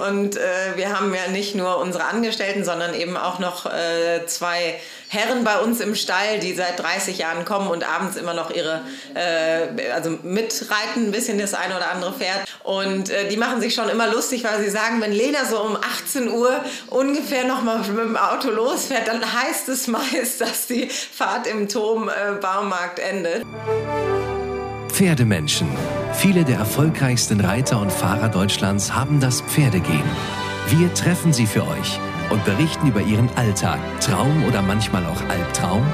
Und äh, wir haben ja nicht nur unsere Angestellten, sondern eben auch noch äh, zwei Herren bei uns im Stall, die seit 30 Jahren kommen und abends immer noch ihre, äh, also mitreiten, ein bisschen das eine oder andere Pferd. Und äh, die machen sich schon immer lustig, weil sie sagen, wenn Lena so um 18 Uhr ungefähr noch mal mit dem Auto losfährt, dann heißt es meist, dass die Fahrt im Turm-Baumarkt endet. Pferdemenschen. Viele der erfolgreichsten Reiter und Fahrer Deutschlands haben das Pferdegehen. Wir treffen sie für euch und berichten über ihren Alltag, Traum oder manchmal auch Albtraum?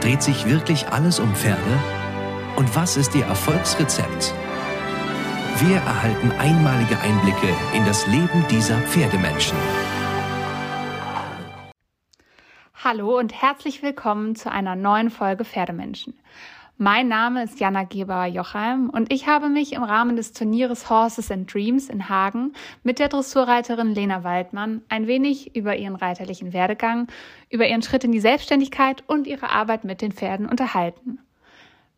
Dreht sich wirklich alles um Pferde? Und was ist ihr Erfolgsrezept? Wir erhalten einmalige Einblicke in das Leben dieser Pferdemenschen. Hallo und herzlich willkommen zu einer neuen Folge Pferdemenschen. Mein Name ist Jana Gebauer-Jochheim und ich habe mich im Rahmen des Turnieres Horses and Dreams in Hagen mit der Dressurreiterin Lena Waldmann ein wenig über ihren reiterlichen Werdegang, über ihren Schritt in die Selbstständigkeit und ihre Arbeit mit den Pferden unterhalten.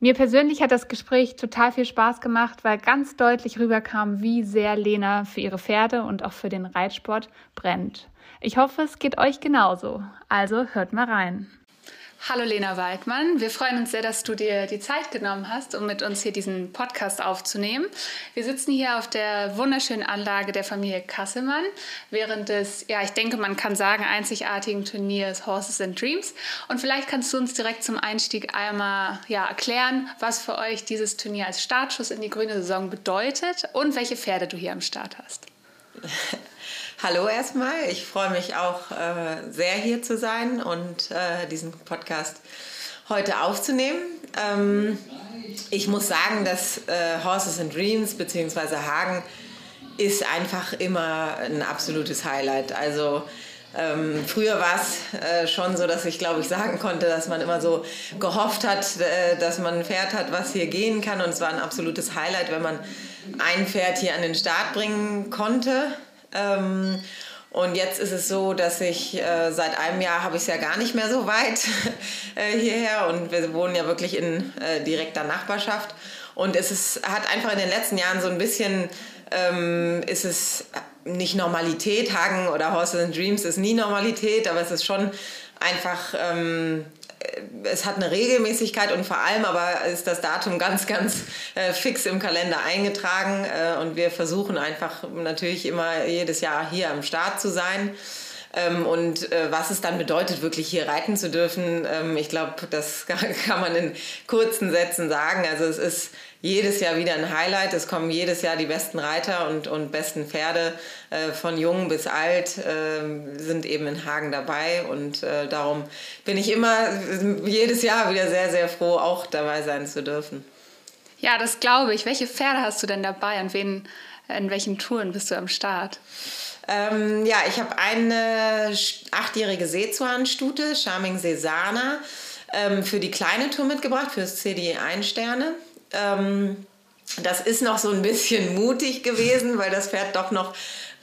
Mir persönlich hat das Gespräch total viel Spaß gemacht, weil ganz deutlich rüberkam, wie sehr Lena für ihre Pferde und auch für den Reitsport brennt. Ich hoffe, es geht euch genauso. Also hört mal rein. Hallo Lena Waldmann, wir freuen uns sehr, dass du dir die Zeit genommen hast, um mit uns hier diesen Podcast aufzunehmen. Wir sitzen hier auf der wunderschönen Anlage der Familie Kasselmann während des, ja, ich denke, man kann sagen, einzigartigen Turniers Horses and Dreams. Und vielleicht kannst du uns direkt zum Einstieg einmal ja, erklären, was für euch dieses Turnier als Startschuss in die grüne Saison bedeutet und welche Pferde du hier am Start hast. Hallo erstmal, ich freue mich auch äh, sehr hier zu sein und äh, diesen Podcast heute aufzunehmen. Ähm, ich muss sagen, dass äh, Horses and Dreams bzw. Hagen ist einfach immer ein absolutes Highlight. Also ähm, früher war es äh, schon so, dass ich glaube ich sagen konnte, dass man immer so gehofft hat, äh, dass man ein Pferd hat, was hier gehen kann. Und es war ein absolutes Highlight, wenn man ein Pferd hier an den Start bringen konnte. Ähm, und jetzt ist es so, dass ich äh, seit einem Jahr habe ich es ja gar nicht mehr so weit äh, hierher und wir wohnen ja wirklich in äh, direkter Nachbarschaft. Und es ist, hat einfach in den letzten Jahren so ein bisschen, ähm, ist es nicht Normalität, Hagen oder Horses and Dreams ist nie Normalität, aber es ist schon einfach ähm, es hat eine Regelmäßigkeit und vor allem aber ist das Datum ganz, ganz äh, fix im Kalender eingetragen äh, und wir versuchen einfach natürlich immer jedes Jahr hier am Start zu sein. Ähm, und äh, was es dann bedeutet, wirklich hier reiten zu dürfen, ähm, ich glaube, das kann man in kurzen Sätzen sagen. Also es ist jedes Jahr wieder ein Highlight. Es kommen jedes Jahr die besten Reiter und, und besten Pferde äh, von jung bis alt äh, sind eben in Hagen dabei. Und äh, darum bin ich immer jedes Jahr wieder sehr, sehr froh, auch dabei sein zu dürfen. Ja, das glaube ich. Welche Pferde hast du denn dabei und wen, in welchen Touren bist du am Start? Ähm, ja, ich habe eine achtjährige Seezuanstute, Charming Sesana, ähm, für die kleine Tour mitgebracht, fürs CDE 1 Sterne. Ähm, das ist noch so ein bisschen mutig gewesen, weil das Pferd doch noch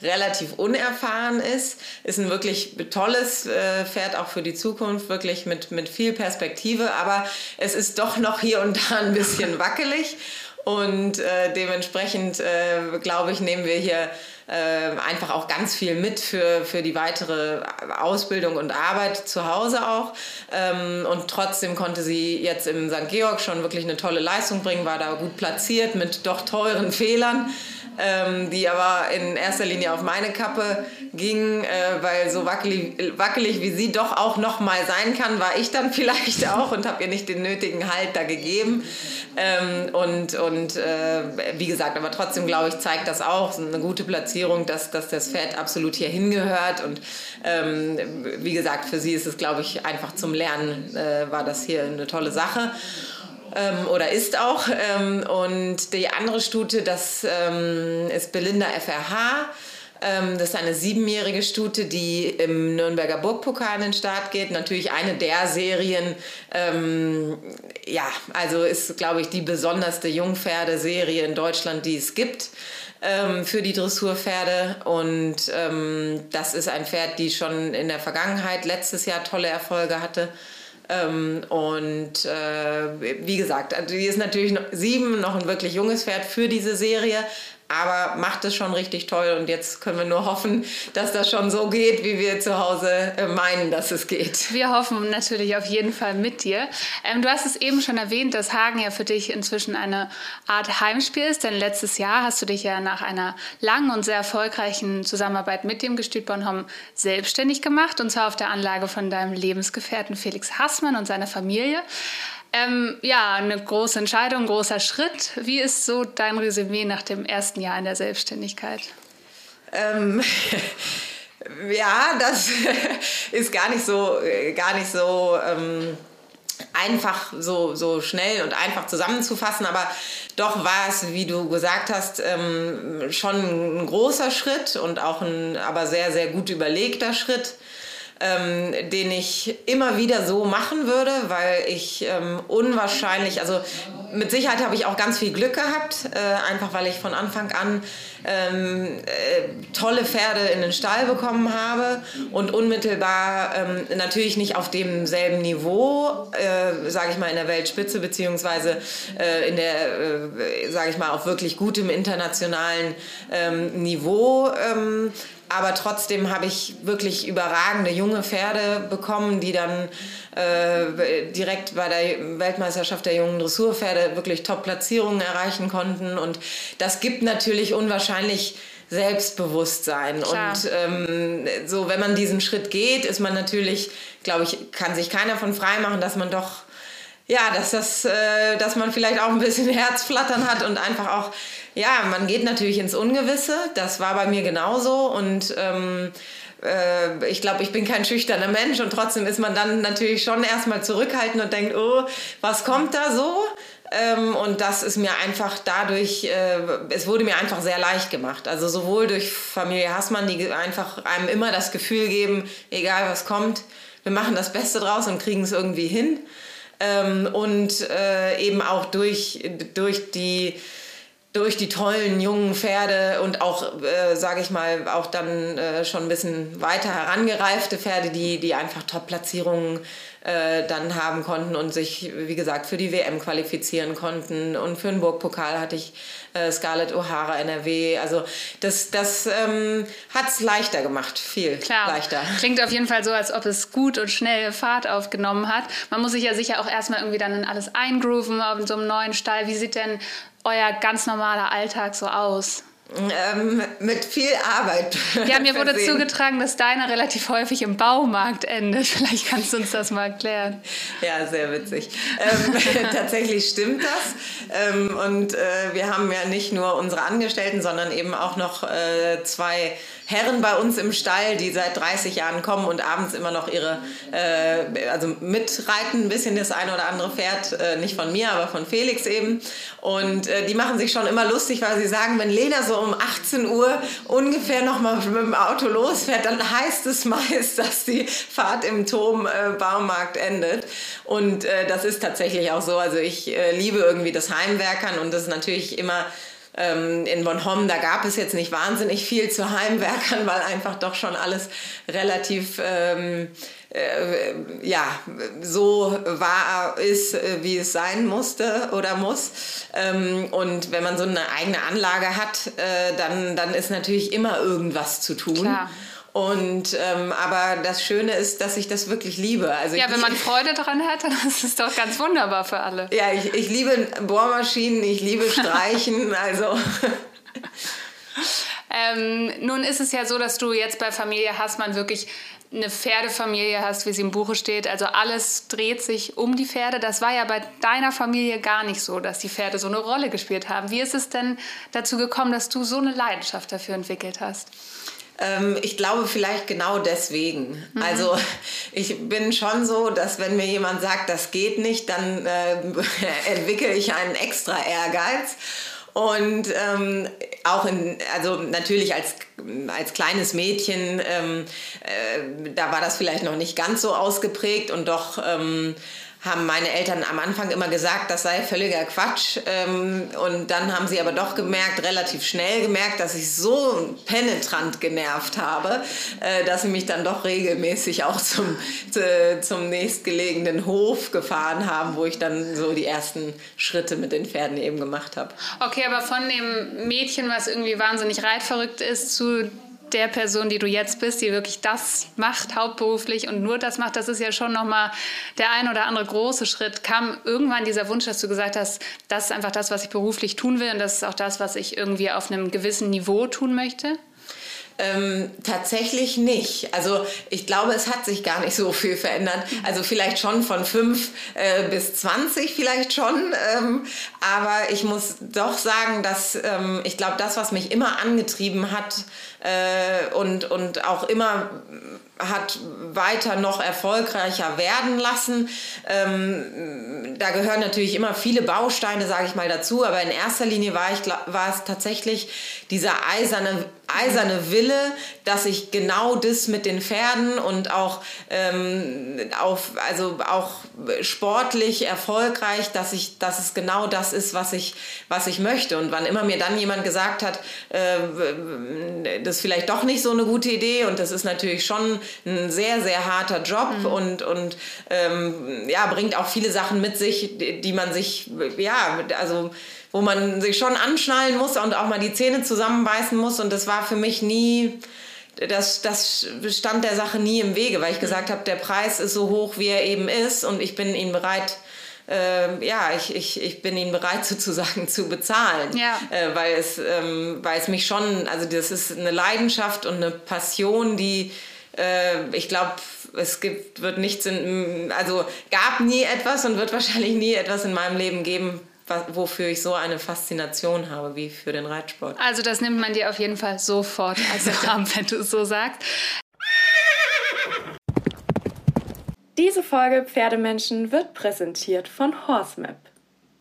relativ unerfahren ist. Ist ein wirklich tolles äh, Pferd auch für die Zukunft, wirklich mit, mit viel Perspektive, aber es ist doch noch hier und da ein bisschen wackelig. Und äh, dementsprechend, äh, glaube ich, nehmen wir hier äh, einfach auch ganz viel mit für, für die weitere Ausbildung und Arbeit zu Hause auch. Ähm, und trotzdem konnte sie jetzt im St. Georg schon wirklich eine tolle Leistung bringen, war da gut platziert mit doch teuren Fehlern ähm, die aber in erster Linie auf meine Kappe ging, äh, weil so wackelig, wackelig wie sie doch auch noch mal sein kann, war ich dann vielleicht auch und habe ihr nicht den nötigen Halt da gegeben. Ähm, und und äh, wie gesagt, aber trotzdem glaube ich, zeigt das auch eine gute Platzierung, dass, dass das Pferd absolut hier hingehört. Und ähm, wie gesagt, für sie ist es, glaube ich, einfach zum Lernen äh, war das hier eine tolle Sache ähm, oder ist auch. Ähm, und die andere Stute, das ähm, ist Belinda FRH. Ähm, das ist eine siebenjährige Stute, die im Nürnberger Burgpokal an den Start geht. Natürlich eine der Serien, ähm, ja, also ist, glaube ich, die besonderste Jungpferdeserie in Deutschland, die es gibt ähm, für die Dressurpferde. Und ähm, das ist ein Pferd, die schon in der Vergangenheit letztes Jahr tolle Erfolge hatte. Ähm, und äh, wie gesagt, also die ist natürlich noch sieben, noch ein wirklich junges Pferd für diese Serie. Aber macht es schon richtig toll und jetzt können wir nur hoffen, dass das schon so geht, wie wir zu Hause äh, meinen, dass es geht. Wir hoffen natürlich auf jeden Fall mit dir. Ähm, du hast es eben schon erwähnt, dass Hagen ja für dich inzwischen eine Art Heimspiel ist, denn letztes Jahr hast du dich ja nach einer langen und sehr erfolgreichen Zusammenarbeit mit dem Gestüt Bornholm selbstständig gemacht und zwar auf der Anlage von deinem Lebensgefährten Felix Hassmann und seiner Familie. Ähm, ja, eine große Entscheidung, großer Schritt. Wie ist so dein Resümee nach dem ersten Jahr in der Selbstständigkeit? Ähm, ja, das ist gar nicht so, gar nicht so ähm, einfach, so, so schnell und einfach zusammenzufassen, aber doch war es, wie du gesagt hast, ähm, schon ein großer Schritt und auch ein aber sehr, sehr gut überlegter Schritt ähm, den ich immer wieder so machen würde, weil ich ähm, unwahrscheinlich, also mit Sicherheit habe ich auch ganz viel Glück gehabt, äh, einfach weil ich von Anfang an ähm, äh, tolle Pferde in den Stall bekommen habe und unmittelbar ähm, natürlich nicht auf demselben Niveau, äh, sage ich mal, in der Weltspitze beziehungsweise äh, in der, äh, sage ich mal, auf wirklich gutem internationalen ähm, Niveau ähm, aber trotzdem habe ich wirklich überragende junge Pferde bekommen, die dann äh, direkt bei der Weltmeisterschaft der jungen Dressurpferde wirklich Top-Platzierungen erreichen konnten. Und das gibt natürlich unwahrscheinlich Selbstbewusstsein. Klar. Und ähm, so, wenn man diesen Schritt geht, ist man natürlich, glaube ich, kann sich keiner von frei machen, dass man doch ja, dass, das, äh, dass man vielleicht auch ein bisschen Herzflattern hat und einfach auch, ja, man geht natürlich ins Ungewisse. Das war bei mir genauso und ähm, äh, ich glaube, ich bin kein schüchterner Mensch und trotzdem ist man dann natürlich schon erstmal zurückhaltend und denkt, oh, was kommt da so? Ähm, und das ist mir einfach dadurch, äh, es wurde mir einfach sehr leicht gemacht. Also sowohl durch Familie Hassmann, die einfach einem immer das Gefühl geben, egal was kommt, wir machen das Beste draus und kriegen es irgendwie hin. Ähm, und äh, eben auch durch, durch die durch die tollen jungen Pferde und auch, äh, sage ich mal, auch dann äh, schon ein bisschen weiter herangereifte Pferde, die, die einfach Top-Platzierungen äh, dann haben konnten und sich, wie gesagt, für die WM qualifizieren konnten. Und für den Burgpokal hatte ich äh, Scarlett O'Hara NRW. Also das, das ähm, hat es leichter gemacht, viel Klar. leichter. Klingt auf jeden Fall so, als ob es gut und schnell Fahrt aufgenommen hat. Man muss sich ja sicher auch erstmal irgendwie dann in alles eingrooven auf so einem neuen Stall. Wie sieht denn euer ganz normaler Alltag so aus? Ähm, mit viel Arbeit. Ja, mir wurde zugetragen, dass deiner relativ häufig im Baumarkt endet. Vielleicht kannst du uns das mal erklären. Ja, sehr witzig. Ähm, tatsächlich stimmt das. Ähm, und äh, wir haben ja nicht nur unsere Angestellten, sondern eben auch noch äh, zwei Herren bei uns im Stall, die seit 30 Jahren kommen und abends immer noch ihre, äh, also mitreiten ein bisschen das eine oder andere Pferd, äh, nicht von mir, aber von Felix eben. Und äh, die machen sich schon immer lustig, weil sie sagen, wenn Lena so um 18 Uhr ungefähr nochmal mit dem Auto losfährt, dann heißt es meist, dass die Fahrt im Turm-Baumarkt äh, endet. Und äh, das ist tatsächlich auch so. Also ich äh, liebe irgendwie das Heimwerkern und das ist natürlich immer ähm, in Bonhomme, da gab es jetzt nicht wahnsinnig viel zu Heimwerkern, weil einfach doch schon alles relativ ähm, äh, ja, so war, ist, äh, wie es sein musste oder muss. Ähm, und wenn man so eine eigene Anlage hat, äh, dann, dann ist natürlich immer irgendwas zu tun. Klar. Und ähm, aber das Schöne ist, dass ich das wirklich liebe. Also ja, wenn man Freude daran hat, dann ist es doch ganz wunderbar für alle. Ja, ich, ich liebe Bohrmaschinen, ich liebe Streichen, also. ähm, nun ist es ja so, dass du jetzt bei Familie Hassmann wirklich eine Pferdefamilie hast, wie sie im Buche steht. Also alles dreht sich um die Pferde. Das war ja bei deiner Familie gar nicht so, dass die Pferde so eine Rolle gespielt haben. Wie ist es denn dazu gekommen, dass du so eine Leidenschaft dafür entwickelt hast? Ähm, ich glaube vielleicht genau deswegen. Mhm. Also ich bin schon so, dass wenn mir jemand sagt, das geht nicht, dann äh, entwickle ich einen extra Ehrgeiz. Und ähm, auch in, also natürlich als, als kleines Mädchen, ähm, äh, da war das vielleicht noch nicht ganz so ausgeprägt und doch ähm, haben meine Eltern am Anfang immer gesagt, das sei völliger Quatsch. Ähm, und dann haben sie aber doch gemerkt, relativ schnell gemerkt, dass ich so penetrant genervt habe, äh, dass sie mich dann doch regelmäßig auch zum, zu, zum nächstgelegenen Hof gefahren haben, wo ich dann so die ersten Schritte mit den Pferden eben gemacht habe. Okay, aber von dem Mädchen, was irgendwie wahnsinnig reitverrückt ist, zu der Person, die du jetzt bist, die wirklich das macht hauptberuflich und nur das macht, das ist ja schon nochmal der ein oder andere große Schritt. Kam irgendwann dieser Wunsch, dass du gesagt hast, das ist einfach das, was ich beruflich tun will und das ist auch das, was ich irgendwie auf einem gewissen Niveau tun möchte? Ähm, tatsächlich nicht. Also ich glaube, es hat sich gar nicht so viel verändert. Also vielleicht schon von 5 äh, bis 20 vielleicht schon. Ähm, aber ich muss doch sagen, dass ähm, ich glaube, das, was mich immer angetrieben hat äh, und, und auch immer hat weiter noch erfolgreicher werden lassen. Ähm, da gehören natürlich immer viele Bausteine, sage ich mal, dazu, aber in erster Linie war, ich, war es tatsächlich dieser eiserne, eiserne Wille, dass ich genau das mit den Pferden und auch, ähm, auf, also auch sportlich erfolgreich, dass, ich, dass es genau das ist, was ich, was ich möchte. Und wann immer mir dann jemand gesagt hat, äh, das ist vielleicht doch nicht so eine gute Idee und das ist natürlich schon ein sehr, sehr harter Job mhm. und, und ähm, ja, bringt auch viele Sachen mit sich, die, die man sich, ja, also wo man sich schon anschnallen muss und auch mal die Zähne zusammenbeißen muss. Und das war für mich nie, das, das stand der Sache nie im Wege, weil ich gesagt habe, der Preis ist so hoch, wie er eben ist und ich bin ihn bereit, äh, ja, ich, ich, ich bin ihn bereit sozusagen zu bezahlen, ja. äh, weil, es, ähm, weil es mich schon, also das ist eine Leidenschaft und eine Passion, die äh, ich glaube, es gibt, wird nichts in, also gab nie etwas und wird wahrscheinlich nie etwas in meinem Leben geben, wofür ich so eine Faszination habe wie für den Reitsport. Also das nimmt man dir auf jeden Fall sofort als Rahmen, wenn du es so sagst. Diese Folge Pferdemenschen wird präsentiert von Horsemap.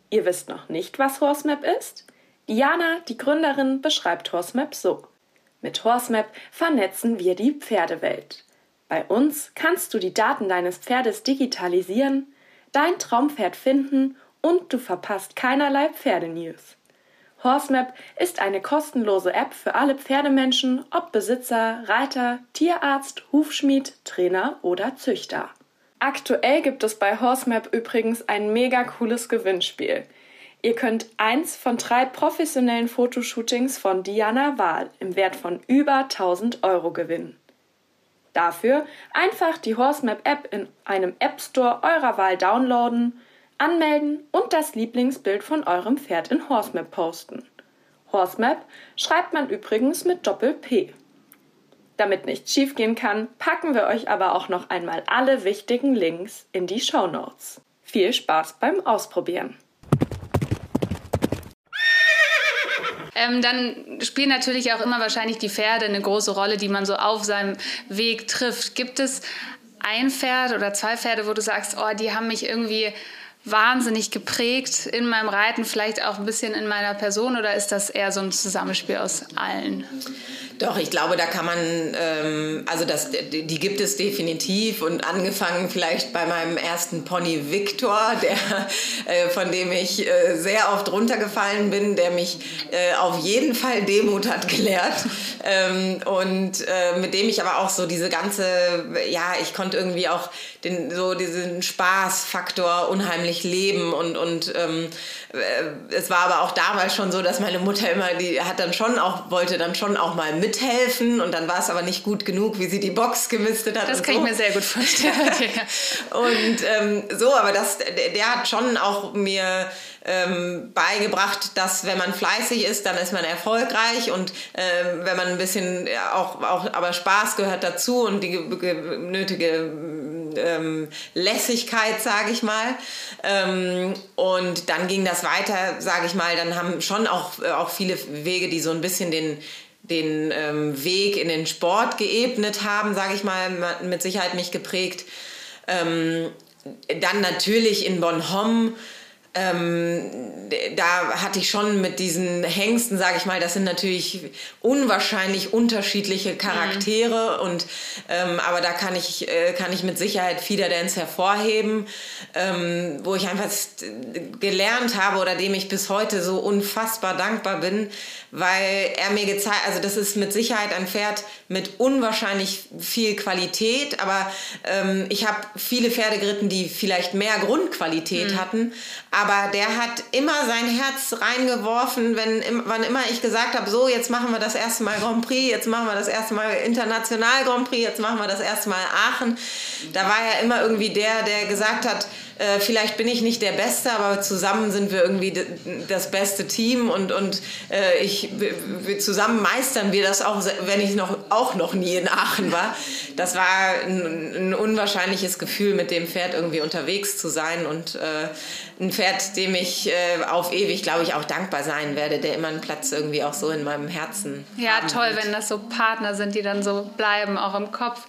Ihr wisst noch nicht, was Horsemap ist? Diana, die Gründerin, beschreibt Horsemap so. Mit Horsemap vernetzen wir die Pferdewelt. Bei uns kannst du die Daten deines Pferdes digitalisieren, dein Traumpferd finden und du verpasst keinerlei Pferdenews. Horsemap ist eine kostenlose App für alle Pferdemenschen, ob Besitzer, Reiter, Tierarzt, Hufschmied, Trainer oder Züchter. Aktuell gibt es bei Horsemap übrigens ein mega cooles Gewinnspiel. Ihr könnt eins von drei professionellen Fotoshootings von Diana Wahl im Wert von über 1000 Euro gewinnen. Dafür einfach die Horsemap App in einem App Store eurer Wahl downloaden, anmelden und das Lieblingsbild von eurem Pferd in Horsemap posten. Horsemap schreibt man übrigens mit Doppel P. Damit nichts schiefgehen kann, packen wir euch aber auch noch einmal alle wichtigen Links in die Show Notes. Viel Spaß beim Ausprobieren! ähm, dann spielen natürlich auch immer wahrscheinlich die Pferde eine große Rolle, die man so auf seinem Weg trifft. Gibt es ein Pferd oder zwei Pferde, wo du sagst, oh, die haben mich irgendwie wahnsinnig geprägt in meinem Reiten, vielleicht auch ein bisschen in meiner Person oder ist das eher so ein Zusammenspiel aus allen? Doch, ich glaube, da kann man, ähm, also das, die gibt es definitiv und angefangen vielleicht bei meinem ersten Pony Victor, der, äh, von dem ich äh, sehr oft runtergefallen bin, der mich äh, auf jeden Fall Demut hat gelehrt. Ähm, und äh, mit dem ich aber auch so diese ganze, ja, ich konnte irgendwie auch den, so diesen Spaßfaktor unheimlich leben und, und ähm, äh, es war aber auch damals schon so, dass meine Mutter immer, die hat dann schon auch, wollte dann schon auch mal mithelfen und dann war es aber nicht gut genug, wie sie die Box gemistet hat. Das kann so. ich mir sehr gut vorstellen. und ähm, so, aber das, der, der hat schon auch mir ähm, beigebracht, dass wenn man fleißig ist, dann ist man erfolgreich und äh, wenn man ein bisschen auch, auch, aber Spaß gehört dazu und die nötige ähm, Lässigkeit, sage ich mal. Ähm, und dann ging das weiter, sage ich mal, dann haben schon auch, auch viele Wege, die so ein bisschen den den ähm, Weg in den Sport geebnet haben, sage ich mal, mit Sicherheit mich geprägt. Ähm, dann natürlich in Bonhomme ähm, da hatte ich schon mit diesen Hengsten, sage ich mal, das sind natürlich unwahrscheinlich unterschiedliche Charaktere mhm. und ähm, aber da kann ich äh, kann ich mit Sicherheit Feeder Dance hervorheben, ähm, wo ich einfach gelernt habe oder dem ich bis heute so unfassbar dankbar bin, weil er mir gezeigt, also das ist mit Sicherheit ein Pferd mit unwahrscheinlich viel Qualität, aber ähm, ich habe viele Pferde geritten, die vielleicht mehr Grundqualität mhm. hatten, aber der hat immer sein Herz reingeworfen, wenn wann immer ich gesagt habe, so jetzt machen wir das erste Mal Grand Prix, jetzt machen wir das erste Mal International Grand Prix, jetzt machen wir das erste Mal Aachen. Da war er immer irgendwie der, der gesagt hat, äh, vielleicht bin ich nicht der Beste, aber zusammen sind wir irgendwie das beste Team und, und äh, ich, wir, zusammen meistern wir das auch, wenn ich noch, auch noch nie in Aachen war. Das war ein, ein unwahrscheinliches Gefühl, mit dem Pferd irgendwie unterwegs zu sein und äh, ein Pferd, dem ich äh, auf ewig, glaube ich, auch dankbar sein werde, der immer einen Platz irgendwie auch so in meinem Herzen Ja, toll, wird. wenn das so Partner sind, die dann so bleiben, auch im Kopf.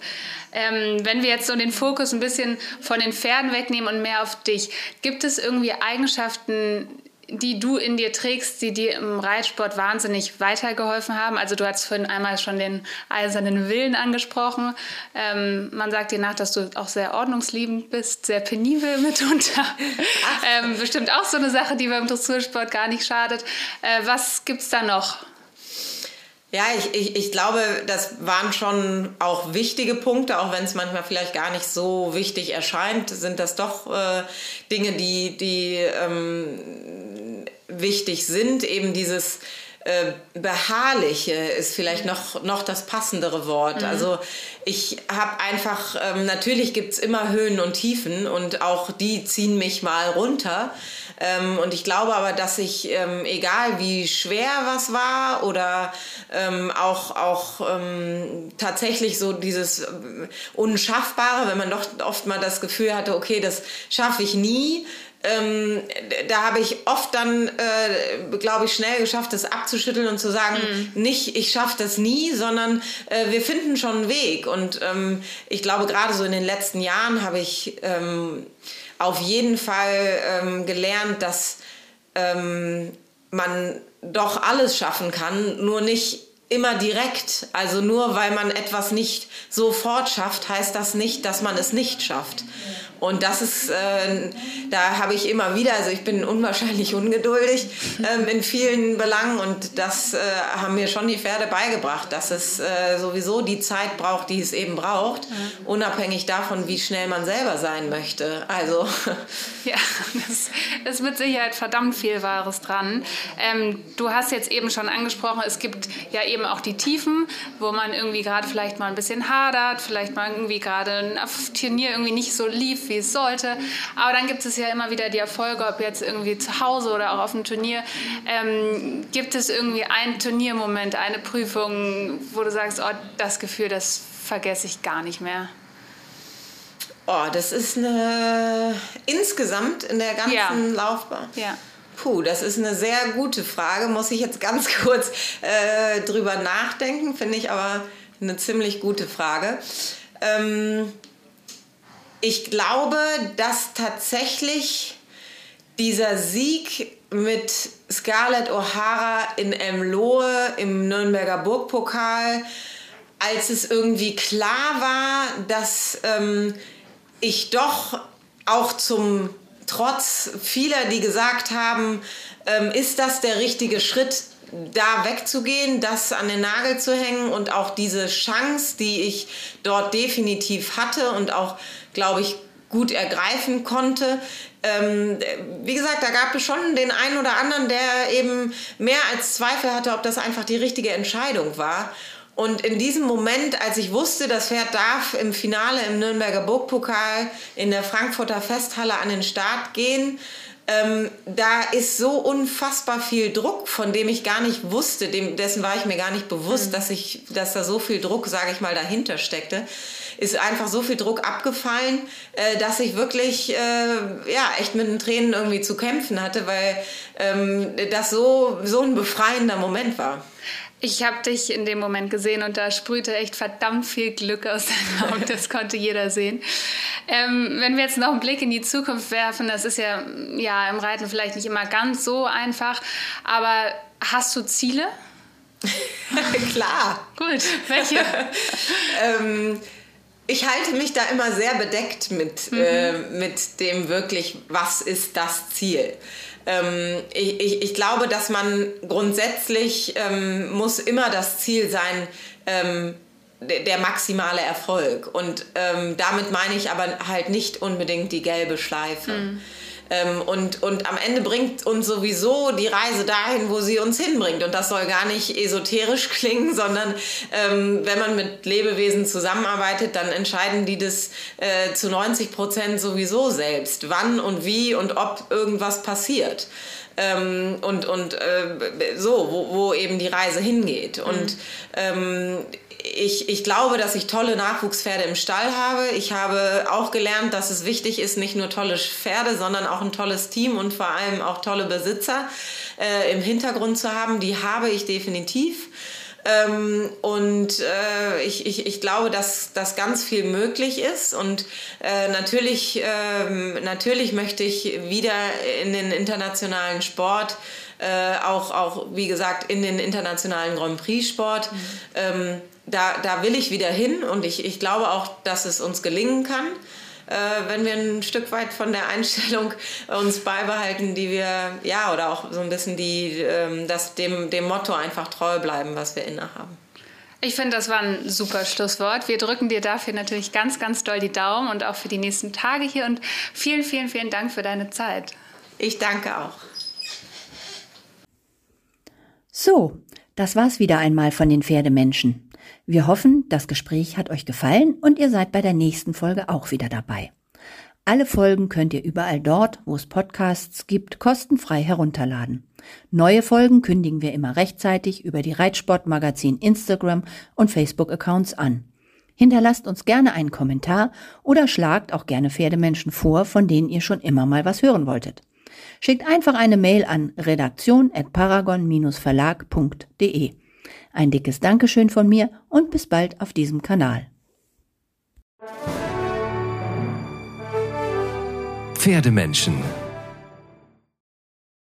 Ähm, wenn wir jetzt so den Fokus ein bisschen von den Pferden wegnehmen und mehr auf dich, gibt es irgendwie Eigenschaften, die du in dir trägst, die dir im Reitsport wahnsinnig weitergeholfen haben? Also du hast vorhin einmal schon den eisernen Willen angesprochen. Ähm, man sagt dir nach, dass du auch sehr ordnungsliebend bist, sehr penibel mitunter. Ähm, bestimmt auch so eine Sache, die beim Dressursport gar nicht schadet. Äh, was es da noch? Ja, ich, ich, ich glaube, das waren schon auch wichtige Punkte, auch wenn es manchmal vielleicht gar nicht so wichtig erscheint, sind das doch äh, Dinge, die, die ähm, wichtig sind. Eben dieses äh, beharrliche ist vielleicht noch, noch das passendere Wort. Mhm. Also ich habe einfach, ähm, natürlich gibt es immer Höhen und Tiefen und auch die ziehen mich mal runter. Ähm, und ich glaube aber, dass ich, ähm, egal wie schwer was war oder ähm, auch, auch ähm, tatsächlich so dieses äh, Unschaffbare, wenn man doch oft mal das Gefühl hatte, okay, das schaffe ich nie, ähm, da habe ich oft dann, äh, glaube ich, schnell geschafft, das abzuschütteln und zu sagen, mhm. nicht, ich schaffe das nie, sondern äh, wir finden schon einen Weg. Und ähm, ich glaube, gerade so in den letzten Jahren habe ich ähm, auf jeden Fall ähm, gelernt, dass ähm, man doch alles schaffen kann, nur nicht immer direkt. Also nur weil man etwas nicht sofort schafft, heißt das nicht, dass man es nicht schafft. Und das ist, äh, da habe ich immer wieder, also ich bin unwahrscheinlich ungeduldig ähm, in vielen Belangen und das äh, haben mir schon die Pferde beigebracht, dass es äh, sowieso die Zeit braucht, die es eben braucht, mhm. unabhängig davon, wie schnell man selber sein möchte. Also. Ja, das ist mit Sicherheit verdammt viel Wahres dran. Ähm, du hast jetzt eben schon angesprochen, es gibt ja eben auch die Tiefen, wo man irgendwie gerade vielleicht mal ein bisschen hadert, vielleicht mal irgendwie gerade ein Turnier irgendwie nicht so lief, wie es sollte. Aber dann gibt es ja immer wieder die Erfolge, ob jetzt irgendwie zu Hause oder auch auf dem Turnier. Ähm, gibt es irgendwie einen Turniermoment, eine Prüfung, wo du sagst, oh, das Gefühl, das vergesse ich gar nicht mehr? Oh, das ist eine insgesamt in der ganzen ja. Laufbahn. Ja. Puh, das ist eine sehr gute Frage. Muss ich jetzt ganz kurz äh, drüber nachdenken, finde ich aber eine ziemlich gute Frage. Ähm, ich glaube, dass tatsächlich dieser Sieg mit Scarlett O'Hara in Emlohe im Nürnberger Burgpokal, als es irgendwie klar war, dass ähm, ich doch auch zum Trotz vieler, die gesagt haben, ähm, ist das der richtige Schritt, da wegzugehen, das an den Nagel zu hängen und auch diese Chance, die ich dort definitiv hatte und auch glaube ich, gut ergreifen konnte. Ähm, wie gesagt, da gab es schon den einen oder anderen, der eben mehr als Zweifel hatte, ob das einfach die richtige Entscheidung war. Und in diesem Moment, als ich wusste, das Pferd darf im Finale im Nürnberger Burgpokal in der Frankfurter Festhalle an den Start gehen, ähm, da ist so unfassbar viel Druck, von dem ich gar nicht wusste, dem, dessen war ich mir gar nicht bewusst, mhm. dass, ich, dass da so viel Druck, sage ich mal, dahinter steckte ist einfach so viel Druck abgefallen, äh, dass ich wirklich äh, ja, echt mit den Tränen irgendwie zu kämpfen hatte, weil ähm, das so, so ein befreiender Moment war. Ich habe dich in dem Moment gesehen und da sprühte echt verdammt viel Glück aus deinen Augen. Das konnte jeder sehen. Ähm, wenn wir jetzt noch einen Blick in die Zukunft werfen, das ist ja, ja im Reiten vielleicht nicht immer ganz so einfach, aber hast du Ziele? Klar. Gut, welche? ähm, ich halte mich da immer sehr bedeckt mit, mhm. äh, mit dem wirklich, was ist das Ziel? Ähm, ich, ich, ich, glaube, dass man grundsätzlich ähm, muss immer das Ziel sein, ähm, der, der maximale Erfolg. Und ähm, damit meine ich aber halt nicht unbedingt die gelbe Schleife. Mhm. Ähm, und, und am Ende bringt uns sowieso die Reise dahin, wo sie uns hinbringt. Und das soll gar nicht esoterisch klingen, sondern ähm, wenn man mit Lebewesen zusammenarbeitet, dann entscheiden die das äh, zu 90 Prozent sowieso selbst, wann und wie und ob irgendwas passiert. Ähm, und und äh, so, wo, wo eben die Reise hingeht. Mhm. Und ähm, ich, ich glaube, dass ich tolle Nachwuchspferde im Stall habe. Ich habe auch gelernt, dass es wichtig ist, nicht nur tolle Pferde, sondern auch ein tolles Team und vor allem auch tolle Besitzer äh, im Hintergrund zu haben. Die habe ich definitiv. Ähm, und äh, ich, ich, ich glaube, dass, dass ganz viel möglich ist. Und äh, natürlich, äh, natürlich möchte ich wieder in den internationalen Sport, äh, auch, auch wie gesagt in den internationalen Grand Prix-Sport. Mhm. Ähm, da, da will ich wieder hin und ich, ich glaube auch, dass es uns gelingen kann, wenn wir ein Stück weit von der Einstellung uns beibehalten, die wir, ja, oder auch so ein bisschen die, ähm, das, dem, dem Motto einfach treu bleiben, was wir innehaben. Ich finde, das war ein super Schlusswort. Wir drücken dir dafür natürlich ganz, ganz doll die Daumen und auch für die nächsten Tage hier und vielen, vielen, vielen Dank für deine Zeit. Ich danke auch. So, das war's wieder einmal von den Pferdemenschen. Wir hoffen, das Gespräch hat euch gefallen und ihr seid bei der nächsten Folge auch wieder dabei. Alle Folgen könnt ihr überall dort, wo es Podcasts gibt, kostenfrei herunterladen. Neue Folgen kündigen wir immer rechtzeitig über die Reitsportmagazin Instagram und Facebook Accounts an. Hinterlasst uns gerne einen Kommentar oder schlagt auch gerne Pferdemenschen vor, von denen ihr schon immer mal was hören wolltet. Schickt einfach eine Mail an redaktion@paragon-verlag.de. Ein dickes Dankeschön von mir und bis bald auf diesem Kanal. Pferdemenschen